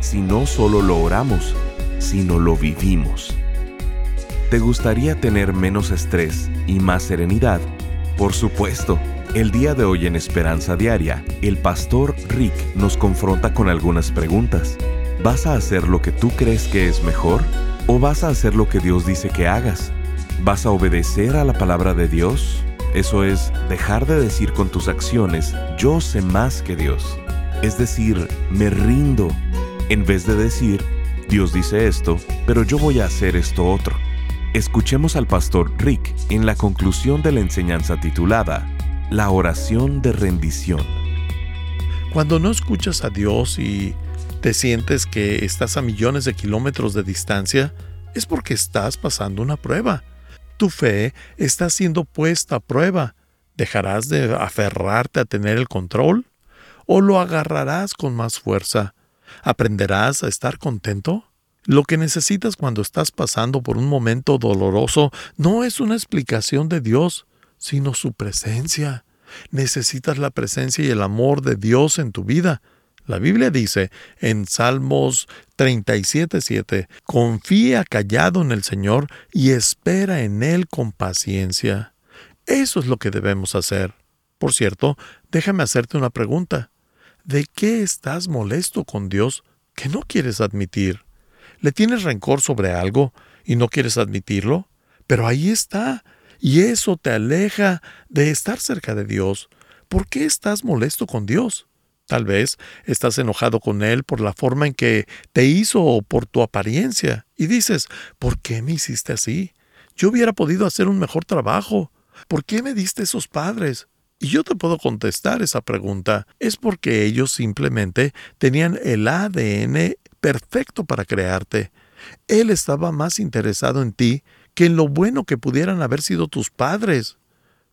si no solo lo oramos, sino lo vivimos. ¿Te gustaría tener menos estrés y más serenidad? Por supuesto. El día de hoy en Esperanza Diaria, el pastor Rick nos confronta con algunas preguntas. ¿Vas a hacer lo que tú crees que es mejor? ¿O vas a hacer lo que Dios dice que hagas? ¿Vas a obedecer a la palabra de Dios? Eso es, dejar de decir con tus acciones, yo sé más que Dios. Es decir, me rindo, en vez de decir, Dios dice esto, pero yo voy a hacer esto otro. Escuchemos al pastor Rick en la conclusión de la enseñanza titulada La oración de rendición. Cuando no escuchas a Dios y te sientes que estás a millones de kilómetros de distancia, es porque estás pasando una prueba. Tu fe está siendo puesta a prueba. ¿Dejarás de aferrarte a tener el control? ¿O lo agarrarás con más fuerza? ¿Aprenderás a estar contento? Lo que necesitas cuando estás pasando por un momento doloroso no es una explicación de Dios, sino su presencia. Necesitas la presencia y el amor de Dios en tu vida. La Biblia dice en Salmos 37:7, confía callado en el Señor y espera en Él con paciencia. Eso es lo que debemos hacer. Por cierto, déjame hacerte una pregunta. ¿De qué estás molesto con Dios que no quieres admitir? ¿Le tienes rencor sobre algo y no quieres admitirlo? Pero ahí está, y eso te aleja de estar cerca de Dios. ¿Por qué estás molesto con Dios? Tal vez estás enojado con Él por la forma en que te hizo o por tu apariencia, y dices, ¿por qué me hiciste así? Yo hubiera podido hacer un mejor trabajo. ¿Por qué me diste esos padres? Y yo te puedo contestar esa pregunta. Es porque ellos simplemente tenían el ADN perfecto para crearte. Él estaba más interesado en ti que en lo bueno que pudieran haber sido tus padres.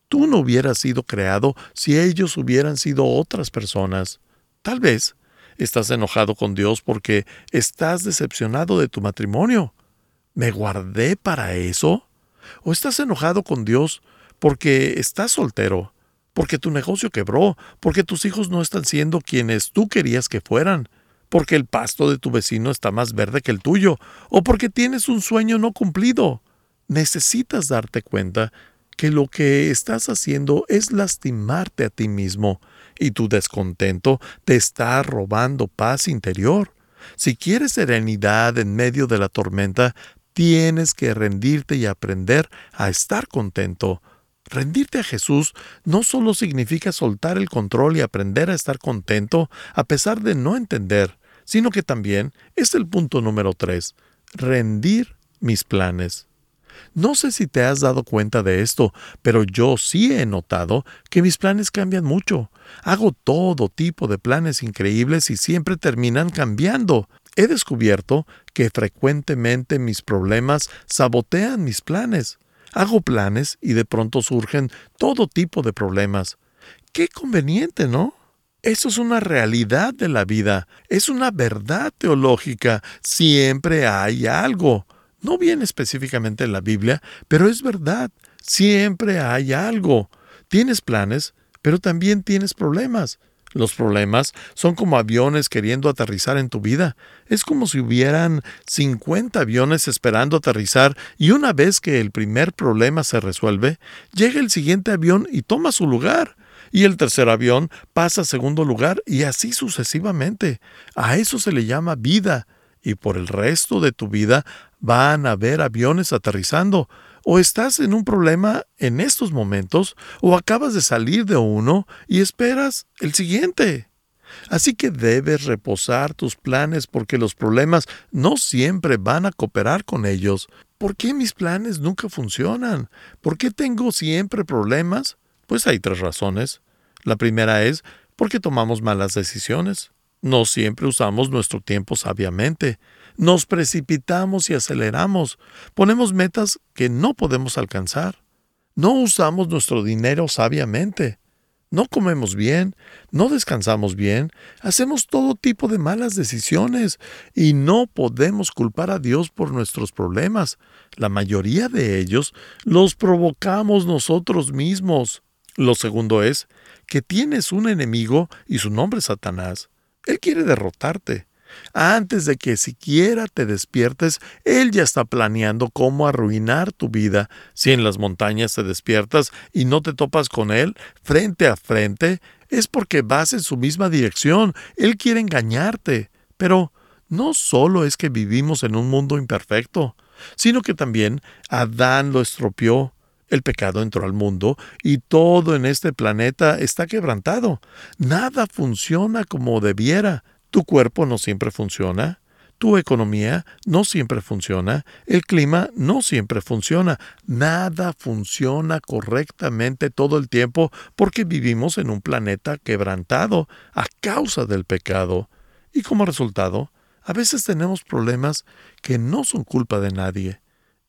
Tú no hubieras sido creado si ellos hubieran sido otras personas. Tal vez estás enojado con Dios porque estás decepcionado de tu matrimonio. ¿Me guardé para eso? ¿O estás enojado con Dios porque estás soltero, porque tu negocio quebró, porque tus hijos no están siendo quienes tú querías que fueran, porque el pasto de tu vecino está más verde que el tuyo, o porque tienes un sueño no cumplido? Necesitas darte cuenta que lo que estás haciendo es lastimarte a ti mismo y tu descontento te está robando paz interior. Si quieres serenidad en medio de la tormenta, tienes que rendirte y aprender a estar contento. Rendirte a Jesús no solo significa soltar el control y aprender a estar contento a pesar de no entender, sino que también es el punto número tres, rendir mis planes. No sé si te has dado cuenta de esto, pero yo sí he notado que mis planes cambian mucho. Hago todo tipo de planes increíbles y siempre terminan cambiando. He descubierto que frecuentemente mis problemas sabotean mis planes. Hago planes y de pronto surgen todo tipo de problemas. Qué conveniente, ¿no? Eso es una realidad de la vida, es una verdad teológica. Siempre hay algo. No viene específicamente en la Biblia, pero es verdad. Siempre hay algo. Tienes planes, pero también tienes problemas. Los problemas son como aviones queriendo aterrizar en tu vida. Es como si hubieran 50 aviones esperando aterrizar y una vez que el primer problema se resuelve, llega el siguiente avión y toma su lugar. Y el tercer avión pasa a segundo lugar y así sucesivamente. A eso se le llama vida. Y por el resto de tu vida van a haber aviones aterrizando. O estás en un problema en estos momentos, o acabas de salir de uno y esperas el siguiente. Así que debes reposar tus planes porque los problemas no siempre van a cooperar con ellos. ¿Por qué mis planes nunca funcionan? ¿Por qué tengo siempre problemas? Pues hay tres razones. La primera es porque tomamos malas decisiones. No siempre usamos nuestro tiempo sabiamente. Nos precipitamos y aceleramos. Ponemos metas que no podemos alcanzar. No usamos nuestro dinero sabiamente. No comemos bien, no descansamos bien, hacemos todo tipo de malas decisiones y no podemos culpar a Dios por nuestros problemas. La mayoría de ellos los provocamos nosotros mismos. Lo segundo es que tienes un enemigo y su nombre es Satanás. Él quiere derrotarte. Antes de que siquiera te despiertes, Él ya está planeando cómo arruinar tu vida. Si en las montañas te despiertas y no te topas con Él frente a frente, es porque vas en su misma dirección. Él quiere engañarte. Pero no solo es que vivimos en un mundo imperfecto, sino que también Adán lo estropeó. El pecado entró al mundo y todo en este planeta está quebrantado. Nada funciona como debiera. Tu cuerpo no siempre funciona, tu economía no siempre funciona, el clima no siempre funciona, nada funciona correctamente todo el tiempo porque vivimos en un planeta quebrantado a causa del pecado. Y como resultado, a veces tenemos problemas que no son culpa de nadie.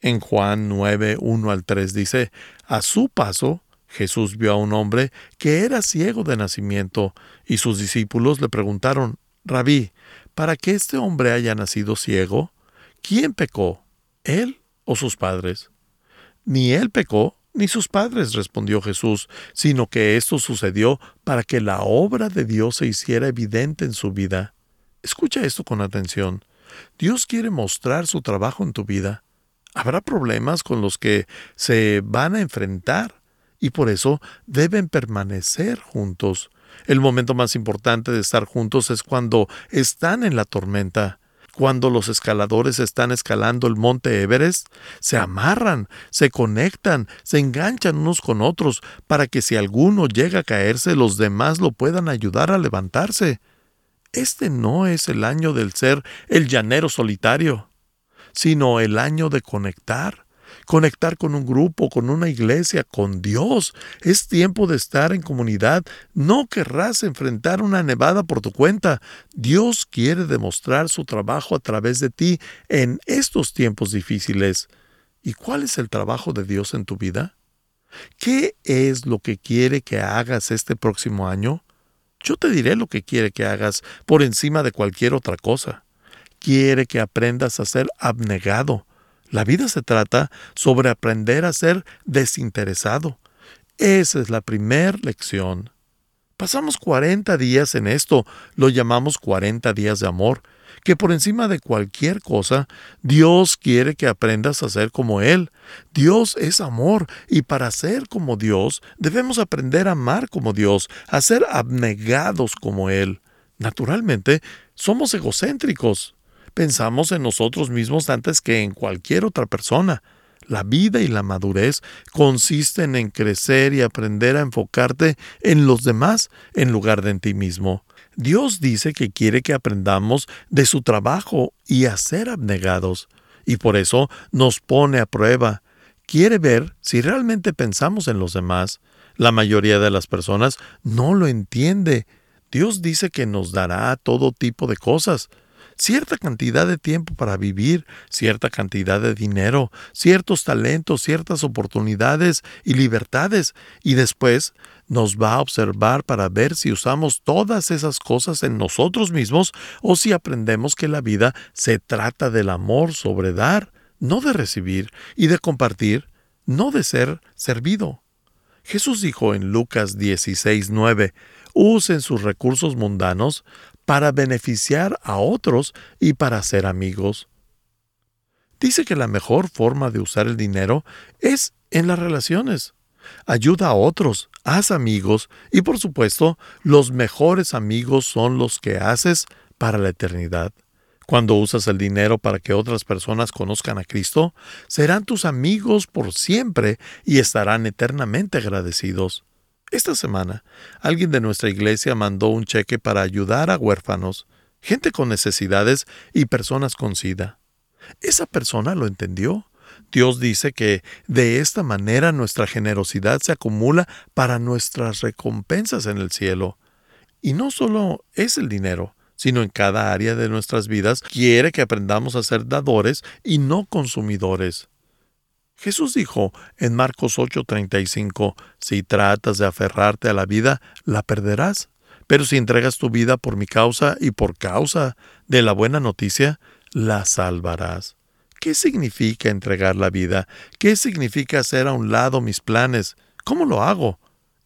En Juan 9, 1 al 3 dice, a su paso, Jesús vio a un hombre que era ciego de nacimiento, y sus discípulos le preguntaron, Rabí, para que este hombre haya nacido ciego, ¿quién pecó? ¿Él o sus padres? Ni él pecó, ni sus padres, respondió Jesús, sino que esto sucedió para que la obra de Dios se hiciera evidente en su vida. Escucha esto con atención. Dios quiere mostrar su trabajo en tu vida. Habrá problemas con los que se van a enfrentar y por eso deben permanecer juntos. El momento más importante de estar juntos es cuando están en la tormenta. Cuando los escaladores están escalando el monte Everest, se amarran, se conectan, se enganchan unos con otros para que si alguno llega a caerse, los demás lo puedan ayudar a levantarse. Este no es el año del ser el llanero solitario, sino el año de conectar, conectar con un grupo, con una iglesia, con Dios. Es tiempo de estar en comunidad. No querrás enfrentar una nevada por tu cuenta. Dios quiere demostrar su trabajo a través de ti en estos tiempos difíciles. ¿Y cuál es el trabajo de Dios en tu vida? ¿Qué es lo que quiere que hagas este próximo año? Yo te diré lo que quiere que hagas por encima de cualquier otra cosa. Quiere que aprendas a ser abnegado, la vida se trata sobre aprender a ser desinteresado. Esa es la primera lección. Pasamos 40 días en esto, lo llamamos 40 días de amor, que por encima de cualquier cosa, Dios quiere que aprendas a ser como Él. Dios es amor, y para ser como Dios, debemos aprender a amar como Dios, a ser abnegados como Él. Naturalmente, somos egocéntricos, pensamos en nosotros mismos antes que en cualquier otra persona. La vida y la madurez consisten en crecer y aprender a enfocarte en los demás en lugar de en ti mismo. Dios dice que quiere que aprendamos de su trabajo y a ser abnegados, y por eso nos pone a prueba. Quiere ver si realmente pensamos en los demás. La mayoría de las personas no lo entiende. Dios dice que nos dará todo tipo de cosas, cierta cantidad de tiempo para vivir, cierta cantidad de dinero, ciertos talentos, ciertas oportunidades y libertades, y después nos va a observar para ver si usamos todas esas cosas en nosotros mismos o si aprendemos que la vida se trata del amor sobre dar, no de recibir, y de compartir, no de ser servido. Jesús dijo en Lucas 16:9, usen sus recursos mundanos para beneficiar a otros y para ser amigos. Dice que la mejor forma de usar el dinero es en las relaciones. Ayuda a otros, haz amigos y por supuesto los mejores amigos son los que haces para la eternidad. Cuando usas el dinero para que otras personas conozcan a Cristo, serán tus amigos por siempre y estarán eternamente agradecidos. Esta semana, alguien de nuestra iglesia mandó un cheque para ayudar a huérfanos, gente con necesidades y personas con sida. Esa persona lo entendió. Dios dice que de esta manera nuestra generosidad se acumula para nuestras recompensas en el cielo. Y no solo es el dinero, sino en cada área de nuestras vidas quiere que aprendamos a ser dadores y no consumidores. Jesús dijo en Marcos 8:35, si tratas de aferrarte a la vida, la perderás, pero si entregas tu vida por mi causa y por causa de la buena noticia, la salvarás. ¿Qué significa entregar la vida? ¿Qué significa hacer a un lado mis planes? ¿Cómo lo hago?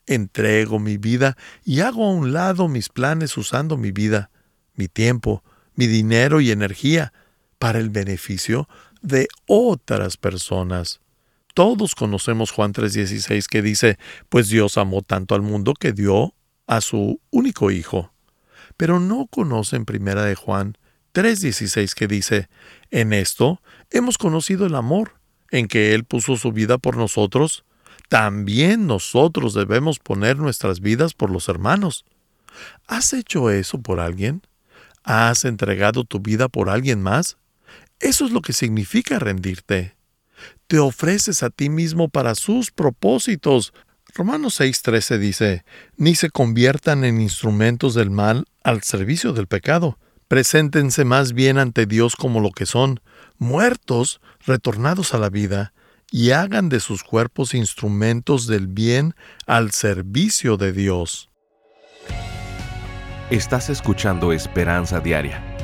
Entrego mi vida y hago a un lado mis planes usando mi vida, mi tiempo, mi dinero y energía para el beneficio de otras personas. Todos conocemos Juan 3:16 que dice, pues Dios amó tanto al mundo que dio a su único hijo. Pero no conocen primera de Juan 3:16 que dice, en esto hemos conocido el amor, en que Él puso su vida por nosotros, también nosotros debemos poner nuestras vidas por los hermanos. ¿Has hecho eso por alguien? ¿Has entregado tu vida por alguien más? Eso es lo que significa rendirte. Te ofreces a ti mismo para sus propósitos. Romanos 6:13 dice, ni se conviertan en instrumentos del mal al servicio del pecado. Preséntense más bien ante Dios como lo que son, muertos, retornados a la vida, y hagan de sus cuerpos instrumentos del bien al servicio de Dios. Estás escuchando Esperanza Diaria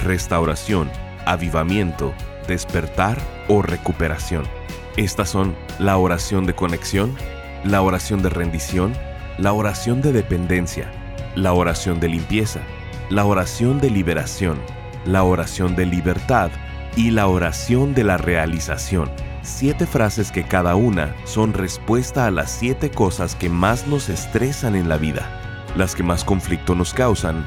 restauración, avivamiento, despertar o recuperación. Estas son la oración de conexión, la oración de rendición, la oración de dependencia, la oración de limpieza, la oración de liberación, la oración de libertad y la oración de la realización. Siete frases que cada una son respuesta a las siete cosas que más nos estresan en la vida, las que más conflicto nos causan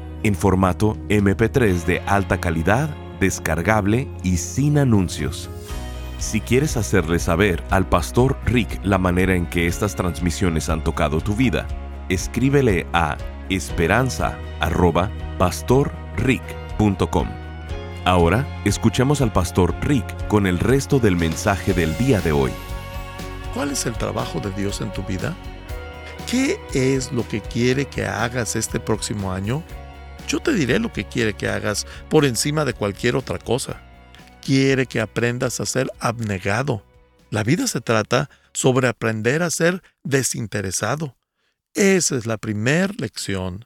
en formato MP3 de alta calidad, descargable y sin anuncios. Si quieres hacerle saber al pastor Rick la manera en que estas transmisiones han tocado tu vida, escríbele a esperanza@pastorrick.com. Ahora escuchemos al pastor Rick con el resto del mensaje del día de hoy. ¿Cuál es el trabajo de Dios en tu vida? ¿Qué es lo que quiere que hagas este próximo año? Yo te diré lo que quiere que hagas por encima de cualquier otra cosa. Quiere que aprendas a ser abnegado. La vida se trata sobre aprender a ser desinteresado. Esa es la primera lección.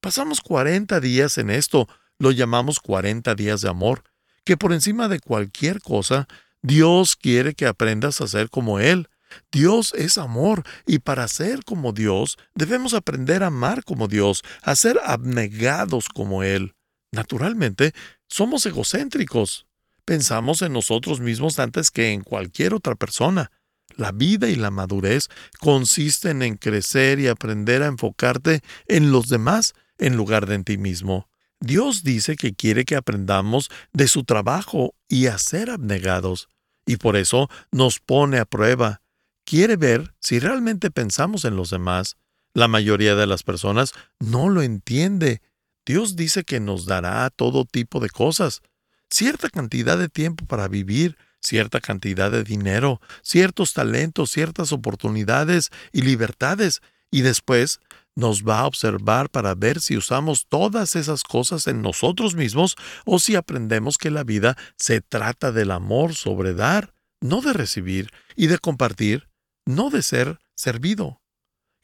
Pasamos 40 días en esto, lo llamamos 40 días de amor, que por encima de cualquier cosa, Dios quiere que aprendas a ser como Él, Dios es amor y para ser como Dios debemos aprender a amar como Dios, a ser abnegados como Él. Naturalmente, somos egocéntricos. Pensamos en nosotros mismos antes que en cualquier otra persona. La vida y la madurez consisten en crecer y aprender a enfocarte en los demás en lugar de en ti mismo. Dios dice que quiere que aprendamos de su trabajo y a ser abnegados, y por eso nos pone a prueba quiere ver si realmente pensamos en los demás. La mayoría de las personas no lo entiende. Dios dice que nos dará todo tipo de cosas, cierta cantidad de tiempo para vivir, cierta cantidad de dinero, ciertos talentos, ciertas oportunidades y libertades, y después nos va a observar para ver si usamos todas esas cosas en nosotros mismos o si aprendemos que la vida se trata del amor sobre dar, no de recibir, y de compartir, no de ser servido.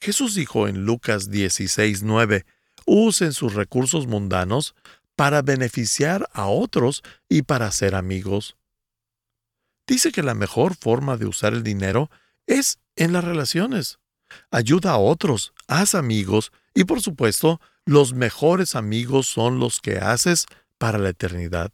Jesús dijo en Lucas 16:9, usen sus recursos mundanos para beneficiar a otros y para ser amigos. Dice que la mejor forma de usar el dinero es en las relaciones. Ayuda a otros, haz amigos y por supuesto, los mejores amigos son los que haces para la eternidad.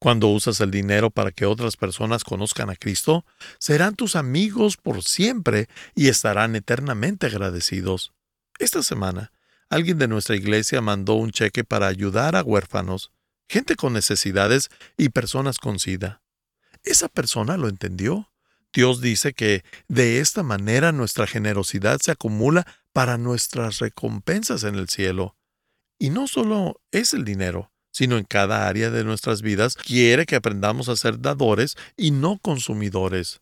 Cuando usas el dinero para que otras personas conozcan a Cristo, serán tus amigos por siempre y estarán eternamente agradecidos. Esta semana, alguien de nuestra iglesia mandó un cheque para ayudar a huérfanos, gente con necesidades y personas con sida. Esa persona lo entendió. Dios dice que de esta manera nuestra generosidad se acumula para nuestras recompensas en el cielo. Y no solo es el dinero, sino en cada área de nuestras vidas, quiere que aprendamos a ser dadores y no consumidores.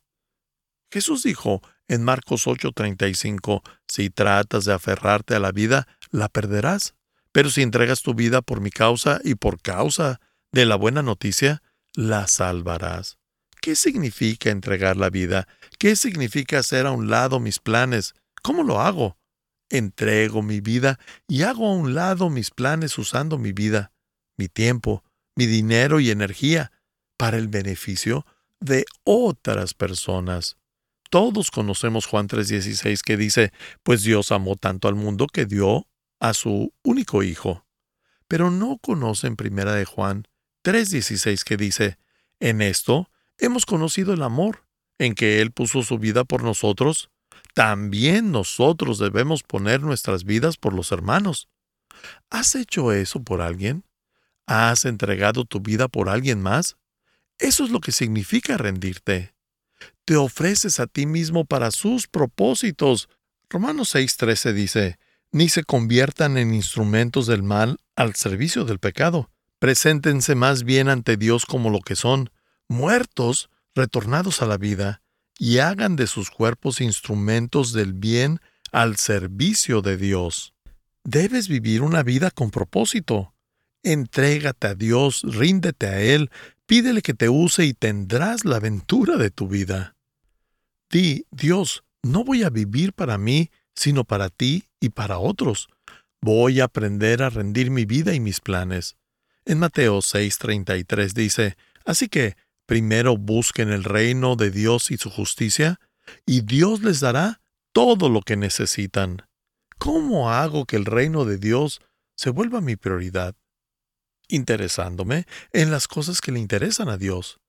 Jesús dijo en Marcos 8:35, si tratas de aferrarte a la vida, la perderás, pero si entregas tu vida por mi causa y por causa de la buena noticia, la salvarás. ¿Qué significa entregar la vida? ¿Qué significa hacer a un lado mis planes? ¿Cómo lo hago? Entrego mi vida y hago a un lado mis planes usando mi vida mi tiempo, mi dinero y energía para el beneficio de otras personas. Todos conocemos Juan 3:16 que dice, pues Dios amó tanto al mundo que dio a su único hijo. Pero no conocen primera de Juan 3:16 que dice, en esto hemos conocido el amor, en que Él puso su vida por nosotros. También nosotros debemos poner nuestras vidas por los hermanos. ¿Has hecho eso por alguien? ¿Has entregado tu vida por alguien más? Eso es lo que significa rendirte. Te ofreces a ti mismo para sus propósitos. Romanos 6:13 dice, ni se conviertan en instrumentos del mal al servicio del pecado. Preséntense más bien ante Dios como lo que son, muertos, retornados a la vida, y hagan de sus cuerpos instrumentos del bien al servicio de Dios. Debes vivir una vida con propósito. Entrégate a Dios, ríndete a Él, pídele que te use y tendrás la aventura de tu vida. Di, Dios, no voy a vivir para mí, sino para ti y para otros. Voy a aprender a rendir mi vida y mis planes. En Mateo 6:33 dice, Así que, primero busquen el reino de Dios y su justicia, y Dios les dará todo lo que necesitan. ¿Cómo hago que el reino de Dios se vuelva mi prioridad? Interesándome en las cosas que le interesan a Dios.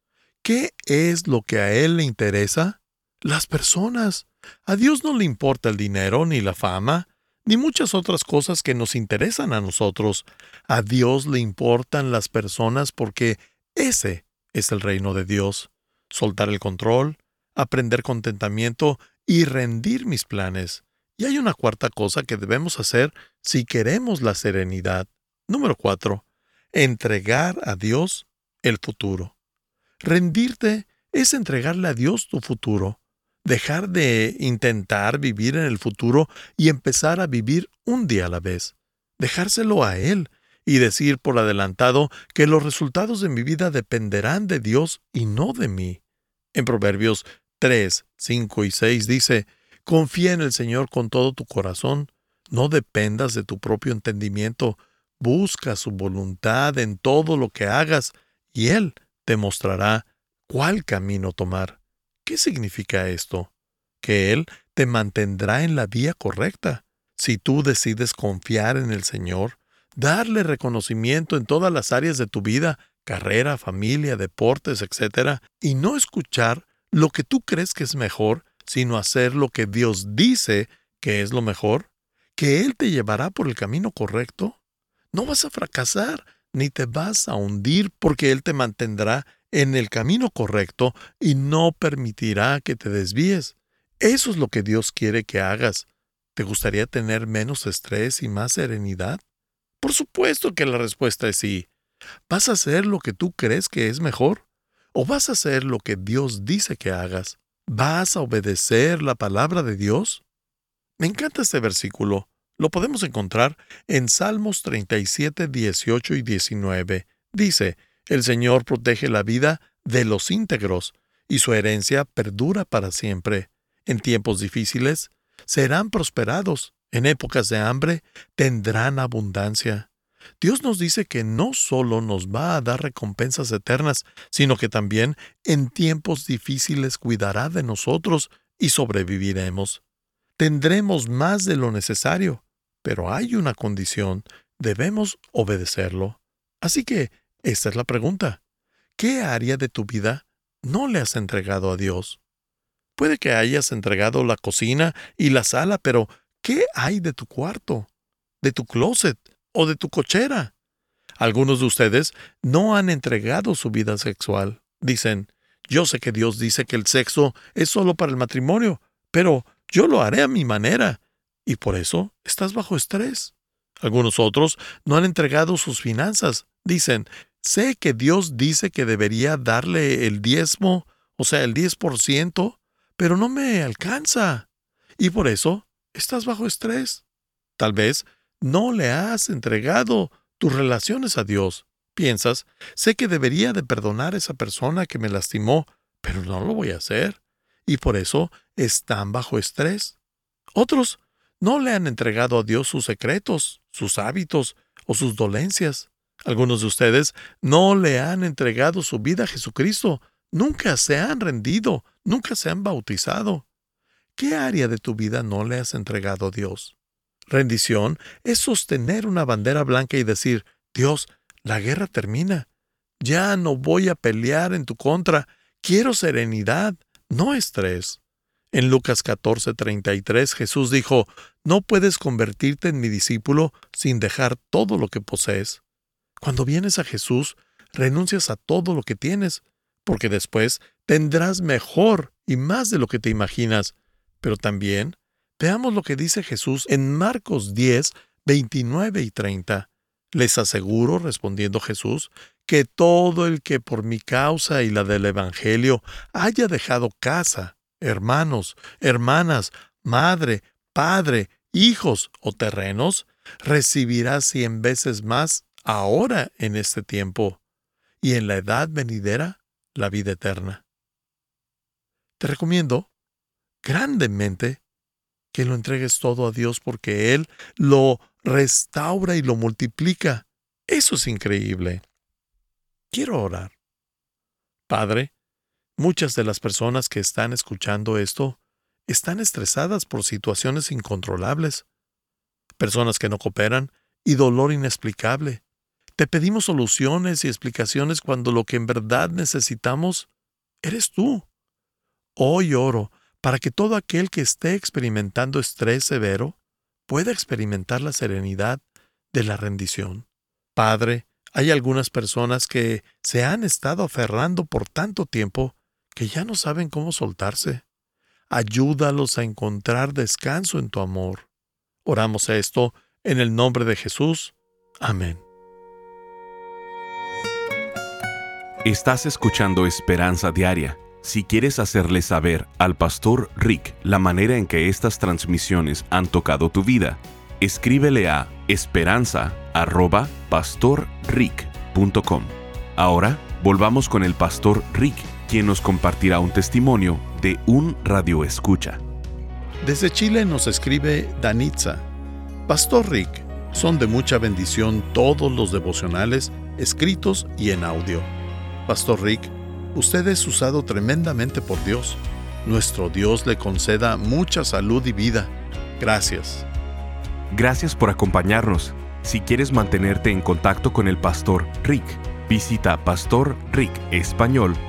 ¿Qué es lo que a Él le interesa? Las personas. A Dios no le importa el dinero, ni la fama, ni muchas otras cosas que nos interesan a nosotros. A Dios le importan las personas porque ese es el reino de Dios. Soltar el control, aprender contentamiento y rendir mis planes. Y hay una cuarta cosa que debemos hacer si queremos la serenidad. Número cuatro entregar a Dios el futuro. Rendirte es entregarle a Dios tu futuro, dejar de intentar vivir en el futuro y empezar a vivir un día a la vez, dejárselo a Él y decir por adelantado que los resultados de mi vida dependerán de Dios y no de mí. En Proverbios 3, 5 y 6 dice, Confía en el Señor con todo tu corazón, no dependas de tu propio entendimiento, Busca su voluntad en todo lo que hagas y Él te mostrará cuál camino tomar. ¿Qué significa esto? Que Él te mantendrá en la vía correcta. Si tú decides confiar en el Señor, darle reconocimiento en todas las áreas de tu vida, carrera, familia, deportes, etc., y no escuchar lo que tú crees que es mejor, sino hacer lo que Dios dice que es lo mejor, que Él te llevará por el camino correcto, no vas a fracasar ni te vas a hundir porque Él te mantendrá en el camino correcto y no permitirá que te desvíes. Eso es lo que Dios quiere que hagas. ¿Te gustaría tener menos estrés y más serenidad? Por supuesto que la respuesta es sí. ¿Vas a hacer lo que tú crees que es mejor? ¿O vas a hacer lo que Dios dice que hagas? ¿Vas a obedecer la palabra de Dios? Me encanta este versículo. Lo podemos encontrar en Salmos 37, 18 y 19. Dice, El Señor protege la vida de los íntegros, y su herencia perdura para siempre. En tiempos difíciles serán prosperados, en épocas de hambre tendrán abundancia. Dios nos dice que no solo nos va a dar recompensas eternas, sino que también en tiempos difíciles cuidará de nosotros y sobreviviremos. Tendremos más de lo necesario, pero hay una condición, debemos obedecerlo. Así que, esta es la pregunta. ¿Qué área de tu vida no le has entregado a Dios? Puede que hayas entregado la cocina y la sala, pero ¿qué hay de tu cuarto, de tu closet o de tu cochera? Algunos de ustedes no han entregado su vida sexual. Dicen, yo sé que Dios dice que el sexo es solo para el matrimonio, pero yo lo haré a mi manera y por eso estás bajo estrés. Algunos otros no han entregado sus finanzas. Dicen, sé que Dios dice que debería darle el diezmo, o sea, el 10%, pero no me alcanza. Y por eso estás bajo estrés. Tal vez no le has entregado tus relaciones a Dios. Piensas, sé que debería de perdonar a esa persona que me lastimó, pero no lo voy a hacer. Y por eso están bajo estrés. Otros no le han entregado a Dios sus secretos, sus hábitos o sus dolencias. Algunos de ustedes no le han entregado su vida a Jesucristo, nunca se han rendido, nunca se han bautizado. ¿Qué área de tu vida no le has entregado a Dios? Rendición es sostener una bandera blanca y decir, Dios, la guerra termina. Ya no voy a pelear en tu contra. Quiero serenidad, no estrés. En Lucas 14:33 Jesús dijo, No puedes convertirte en mi discípulo sin dejar todo lo que posees. Cuando vienes a Jesús, renuncias a todo lo que tienes, porque después tendrás mejor y más de lo que te imaginas. Pero también veamos lo que dice Jesús en Marcos 10, 29 y 30. Les aseguro, respondiendo Jesús, que todo el que por mi causa y la del Evangelio haya dejado casa, hermanos, hermanas, madre, padre, hijos o terrenos, recibirá cien veces más ahora en este tiempo, y en la edad venidera la vida eterna. Te recomiendo grandemente que lo entregues todo a Dios porque Él lo restaura y lo multiplica. Eso es increíble. Quiero orar. Padre, Muchas de las personas que están escuchando esto están estresadas por situaciones incontrolables, personas que no cooperan y dolor inexplicable. Te pedimos soluciones y explicaciones cuando lo que en verdad necesitamos eres tú. Hoy oro para que todo aquel que esté experimentando estrés severo pueda experimentar la serenidad de la rendición. Padre, hay algunas personas que se han estado aferrando por tanto tiempo que ya no saben cómo soltarse. Ayúdalos a encontrar descanso en tu amor. Oramos esto en el nombre de Jesús. Amén. Estás escuchando Esperanza Diaria. Si quieres hacerle saber al pastor Rick la manera en que estas transmisiones han tocado tu vida, escríbele a esperanza.pastorrick.com. Ahora volvamos con el pastor Rick quien nos compartirá un testimonio de un radio escucha. Desde Chile nos escribe Danitza. Pastor Rick, son de mucha bendición todos los devocionales escritos y en audio. Pastor Rick, usted es usado tremendamente por Dios. Nuestro Dios le conceda mucha salud y vida. Gracias. Gracias por acompañarnos. Si quieres mantenerte en contacto con el pastor Rick, visita pastorricespañol.com